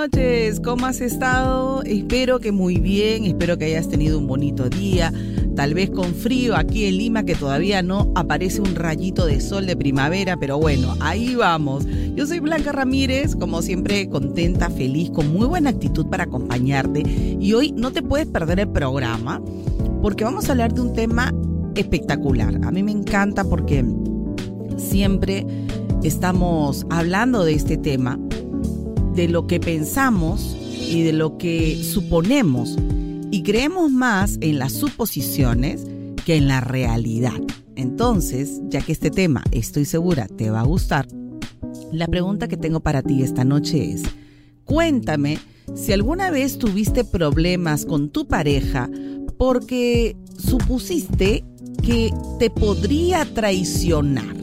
Noches, ¿cómo has estado? Espero que muy bien, espero que hayas tenido un bonito día, tal vez con frío aquí en Lima que todavía no aparece un rayito de sol de primavera, pero bueno, ahí vamos. Yo soy Blanca Ramírez, como siempre contenta, feliz, con muy buena actitud para acompañarte y hoy no te puedes perder el programa porque vamos a hablar de un tema espectacular. A mí me encanta porque siempre estamos hablando de este tema de lo que pensamos y de lo que suponemos y creemos más en las suposiciones que en la realidad. Entonces, ya que este tema estoy segura te va a gustar, la pregunta que tengo para ti esta noche es, cuéntame si alguna vez tuviste problemas con tu pareja porque supusiste que te podría traicionar.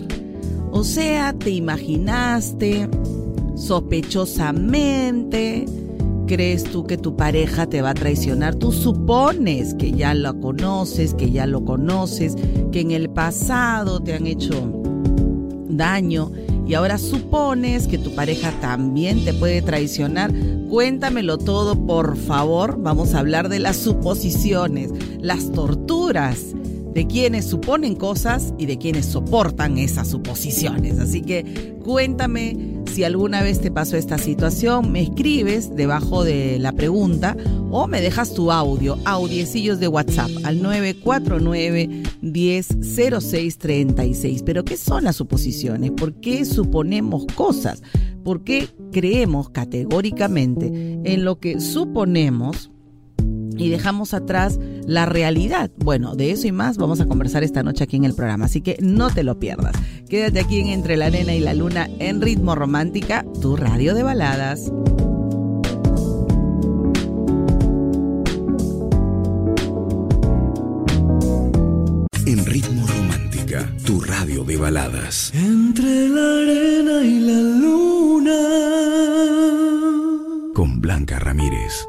O sea, te imaginaste sospechosamente, crees tú que tu pareja te va a traicionar, tú supones que ya lo conoces, que ya lo conoces, que en el pasado te han hecho daño y ahora supones que tu pareja también te puede traicionar. Cuéntamelo todo, por favor. Vamos a hablar de las suposiciones, las torturas de quienes suponen cosas y de quienes soportan esas suposiciones. Así que cuéntame si alguna vez te pasó esta situación, me escribes debajo de la pregunta o me dejas tu audio, audiecillos de WhatsApp al 949 100636. Pero ¿qué son las suposiciones? ¿Por qué suponemos cosas? ¿Por qué creemos categóricamente en lo que suponemos? Y dejamos atrás la realidad. Bueno, de eso y más vamos a conversar esta noche aquí en el programa, así que no te lo pierdas. Quédate aquí en Entre la Arena y la Luna en Ritmo Romántica, tu radio de baladas. En Ritmo Romántica, tu radio de baladas. Entre la arena y la luna. Con Blanca Ramírez.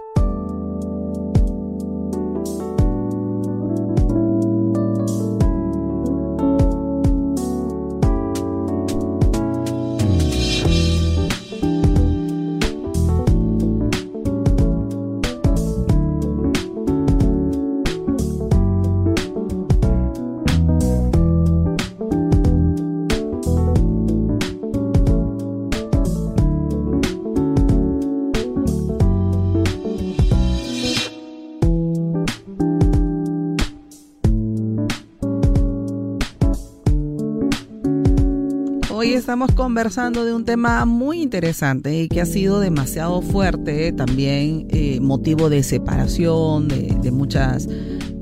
Estamos conversando de un tema muy interesante y que ha sido demasiado fuerte, también eh, motivo de separación de, de muchas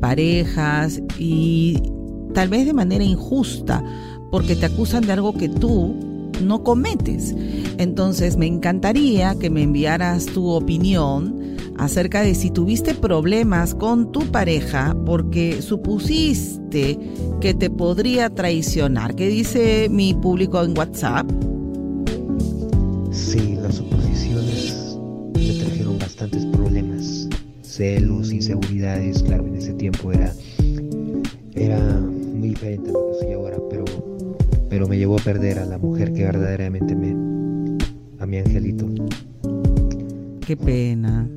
parejas y tal vez de manera injusta, porque te acusan de algo que tú no cometes. Entonces me encantaría que me enviaras tu opinión acerca de si tuviste problemas con tu pareja porque supusiste que te podría traicionar. ¿Qué dice mi público en WhatsApp? Sí, las suposiciones me trajeron bastantes problemas. Celos, inseguridades, claro, en ese tiempo era, era muy diferente a lo que soy ahora, pero, pero me llevó a perder a la mujer que verdaderamente me, a mi angelito. Qué pena.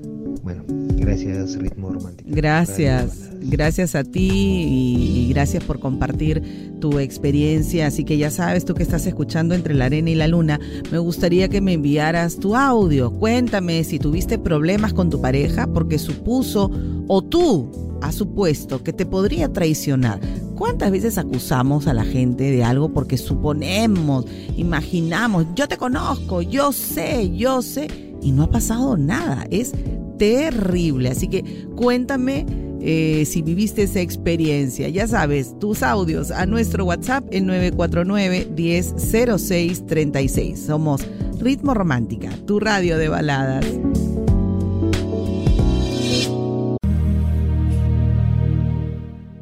Bueno, gracias Ritmo Romántico. Gracias, gracias a ti y, gracias por compartir tu experiencia. Así que ya sabes, tú que estás escuchando entre la arena y la luna, me gustaría que me enviaras tu audio. Cuéntame si tuviste problemas con tu pareja porque supuso o tú has supuesto que te podría traicionar. ¿Cuántas veces acusamos a la gente de algo porque suponemos, imaginamos, yo te conozco, yo sé, yo sé, y no ha pasado nada? Es terrible. Así que cuéntame eh, si viviste esa experiencia. Ya sabes, tus audios a nuestro WhatsApp en 949-100636. Somos Ritmo Romántica, tu radio de baladas.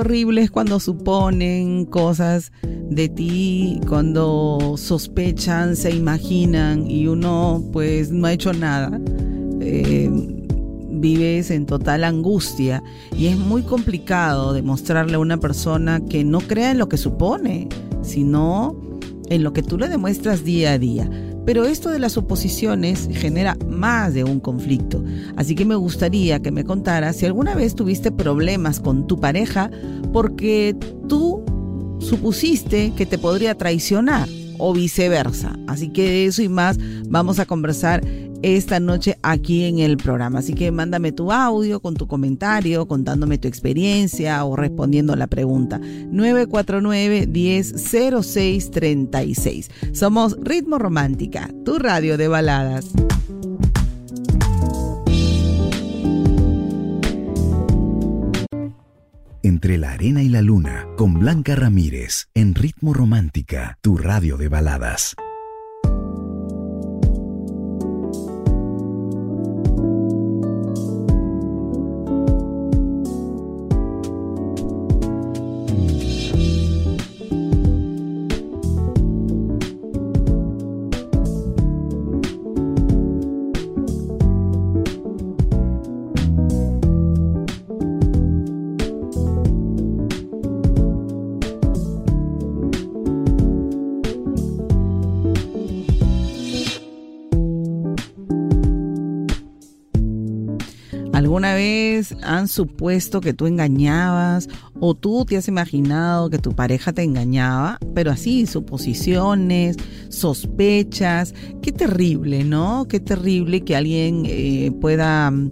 Horrible es cuando suponen cosas de ti, cuando sospechan, se imaginan y uno pues no ha hecho nada. Eh, vives en total angustia y es muy complicado demostrarle a una persona que no crea en lo que supone, sino en lo que tú le demuestras día a día. Pero esto de las oposiciones genera más de un conflicto. Así que me gustaría que me contaras si alguna vez tuviste problemas con tu pareja porque tú supusiste que te podría traicionar o viceversa. Así que de eso y más vamos a conversar esta noche aquí en el programa. Así que mándame tu audio con tu comentario, contándome tu experiencia o respondiendo a la pregunta. 949-100636. Somos Ritmo Romántica, tu radio de baladas. Entre la arena y la luna, con Blanca Ramírez, en Ritmo Romántica, tu radio de baladas. ¿Alguna vez han supuesto que tú engañabas o tú te has imaginado que tu pareja te engañaba? Pero así, suposiciones, sospechas. Qué terrible, ¿no? Qué terrible que alguien eh, pueda mm,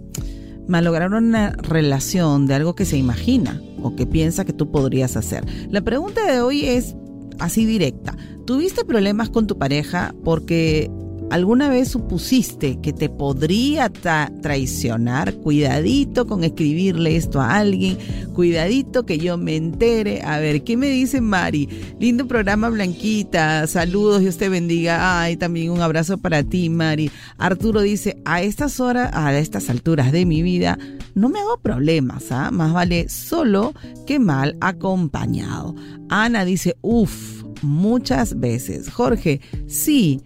malograr una relación de algo que se imagina o que piensa que tú podrías hacer. La pregunta de hoy es así directa. ¿Tuviste problemas con tu pareja porque ¿Alguna vez supusiste que te podría traicionar? Cuidadito con escribirle esto a alguien, cuidadito que yo me entere. A ver, ¿qué me dice Mari? Lindo programa Blanquita, saludos, Dios te bendiga. Ay, también un abrazo para ti, Mari. Arturo dice, a estas horas, a estas alturas de mi vida, no me hago problemas, ¿ah? Más vale solo que mal acompañado. Ana dice, uff, muchas veces. Jorge, sí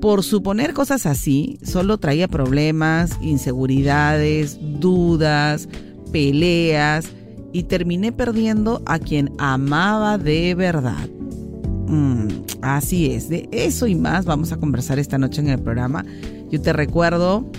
por suponer cosas así, solo traía problemas, inseguridades, dudas, peleas y terminé perdiendo a quien amaba de verdad. Mm, así es, de eso y más vamos a conversar esta noche en el programa. Yo te recuerdo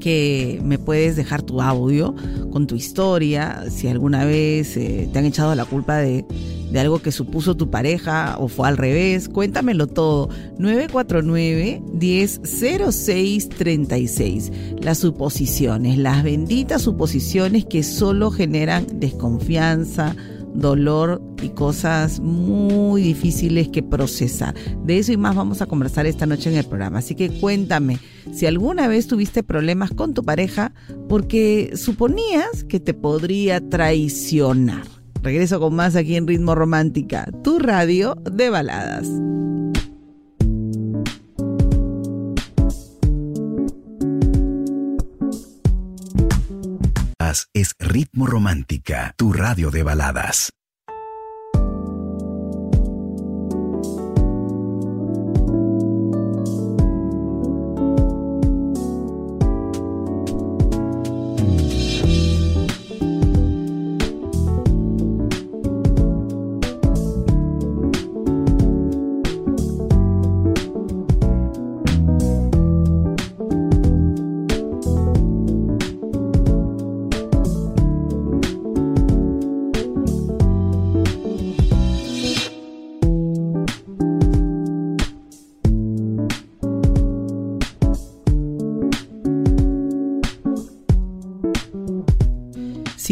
que me puedes dejar tu audio con tu historia, si alguna vez eh, te han echado la culpa de, de algo que supuso tu pareja o fue al revés, cuéntamelo todo. 949-100636. Las suposiciones, las benditas suposiciones que solo generan desconfianza, dolor y cosas muy difíciles que procesar. De eso y más vamos a conversar esta noche en el programa. Así que cuéntame si alguna vez tuviste problemas con tu pareja porque suponías que te podría traicionar. Regreso con más aquí en Ritmo Romántica, tu radio de baladas. es Ritmo Romántica, tu radio de baladas.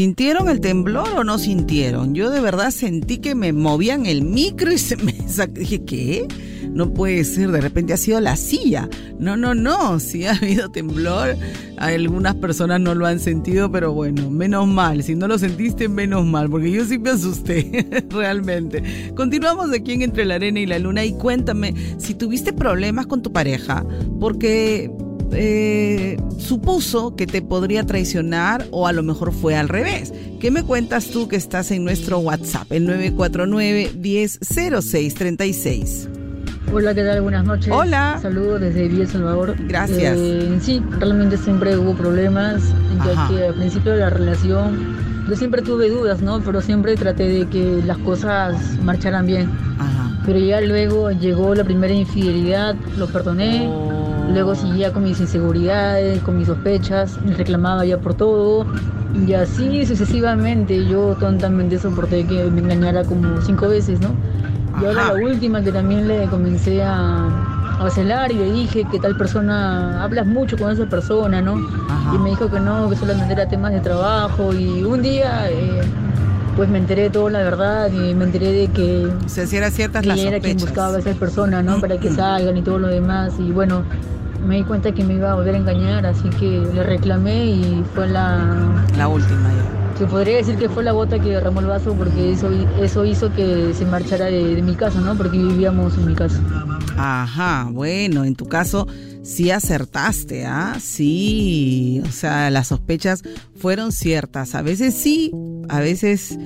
¿Sintieron el temblor o no sintieron? Yo de verdad sentí que me movían el micro y se me dije, ¿qué? No puede ser, de repente ha sido la silla. No, no, no, si ha habido temblor. Algunas personas no lo han sentido, pero bueno, menos mal. Si no lo sentiste, menos mal, porque yo sí me asusté, realmente. Continuamos aquí en Entre la Arena y la Luna y cuéntame si tuviste problemas con tu pareja, porque eh, supuso que te podría traicionar o a lo mejor fue al revés. ¿Qué me cuentas tú que estás en nuestro WhatsApp, el 949-100636? Hola, ¿qué tal? Buenas noches. Hola. Saludos desde Villa Salvador. Gracias. Eh, sí, realmente siempre hubo problemas, ya que al principio de la relación yo siempre tuve dudas, ¿no? Pero siempre traté de que las cosas marcharan bien. Ajá. Pero ya luego llegó la primera infidelidad, lo perdoné. Oh. Luego seguía con mis inseguridades, con mis sospechas, reclamaba ya por todo. Y así sucesivamente yo tontamente soporté que me engañara como cinco veces, ¿no? Y ahora la última que también le comencé a, a celar y le dije que tal persona, hablas mucho con esa persona, ¿no? Y me dijo que no, que solamente era temas de trabajo. Y un día... Eh, pues me enteré de toda la verdad y me enteré de que se hiciera ciertas las era quien buscaba a esa persona, ¿no? Para que salgan y todo lo demás y bueno, me di cuenta que me iba a volver a engañar, así que le reclamé y fue la... La última ya. Se podría decir que fue la gota que derramó el vaso porque eso, eso hizo que se marchara de, mi casa, ¿no? Porque vivíamos en mi casa. Ajá, bueno, en tu caso sí acertaste, ¿ah? Sí, o sea, las sospechas fueron ciertas. A veces sí, a veces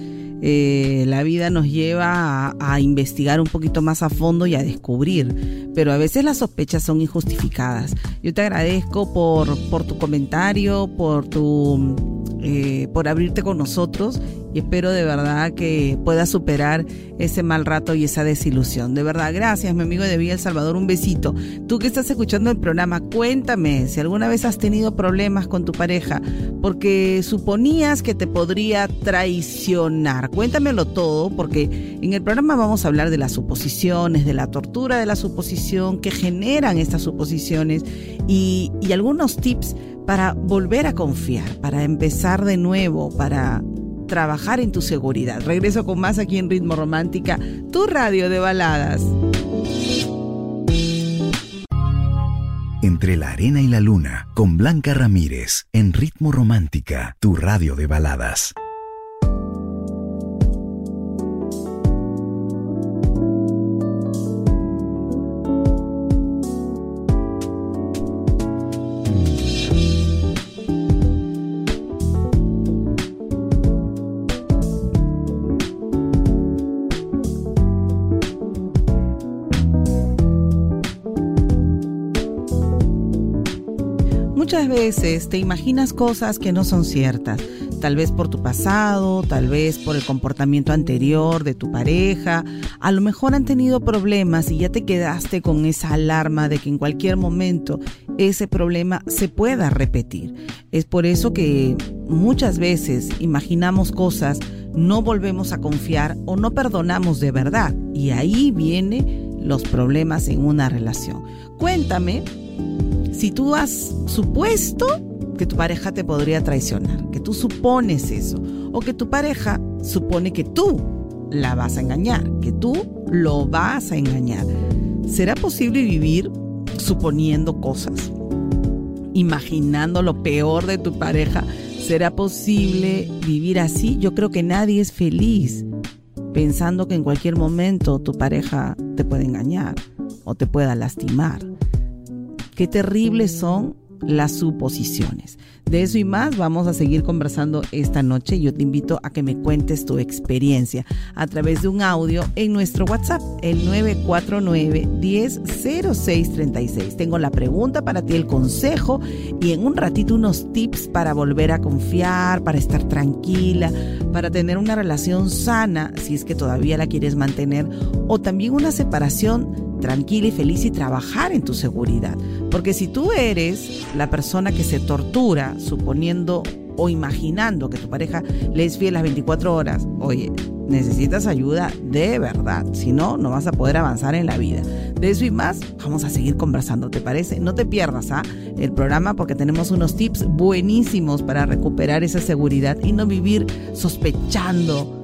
eh, la vida nos lleva a, investigar un poquito más a fondo y a descubrir, pero a veces las sospechas son injustificadas. Yo te agradezco por, por tu comentario, por tu eh, por abrirte con nosotros y espero de verdad que puedas superar ese mal rato y esa desilusión. De verdad, gracias, mi amigo de Villa El Salvador, un besito. Tú que estás escuchando el programa, cuéntame si alguna vez has tenido problemas con tu pareja porque suponías que te podría traicionar. Cuéntamelo todo porque en el programa vamos a hablar de las suposiciones, de la tortura de la suposición que generan estas suposiciones y, y algunos tips para volver a confiar, para empezar de nuevo, para trabajar en tu seguridad. Regreso con más aquí en Ritmo Romántica, tu radio de baladas. Entre la arena y la luna, con Blanca Ramírez, en Ritmo Romántica, tu radio de baladas. Muchas veces te imaginas cosas que no son ciertas, tal vez por tu pasado, tal vez por el comportamiento anterior de tu pareja, a lo mejor han tenido problemas y ya te quedaste con esa alarma de que en cualquier momento ese problema se pueda repetir. Es por eso que muchas veces imaginamos cosas, no volvemos a confiar o no perdonamos de verdad y ahí vienen los problemas en una relación. Cuéntame si tú has supuesto que tu pareja te podría traicionar, que tú supones eso, o que tu pareja supone que tú la vas a engañar, que tú lo vas a engañar. ¿Será posible vivir suponiendo cosas? Imaginando lo peor de tu pareja. ¿Será posible vivir así? Yo creo que nadie es feliz pensando que en cualquier momento tu pareja te puede engañar o te pueda lastimar. Qué terribles son las suposiciones. De eso y más vamos a seguir conversando esta noche. Yo te invito a que me cuentes tu experiencia a través de un audio en nuestro WhatsApp, el 949-100636. Tengo la pregunta para ti, el consejo y en un ratito unos tips para volver a confiar, para estar tranquila, para tener una relación sana si es que todavía la quieres mantener o también una separación tranquila y feliz y trabajar en tu seguridad. Porque si tú eres la persona que se tortura suponiendo o imaginando que tu pareja le es fiel las 24 horas, oye, necesitas ayuda de verdad, si no, no vas a poder avanzar en la vida. De eso y más, vamos a seguir conversando, ¿te parece? No te pierdas ¿ah? el programa porque tenemos unos tips buenísimos para recuperar esa seguridad y no vivir sospechando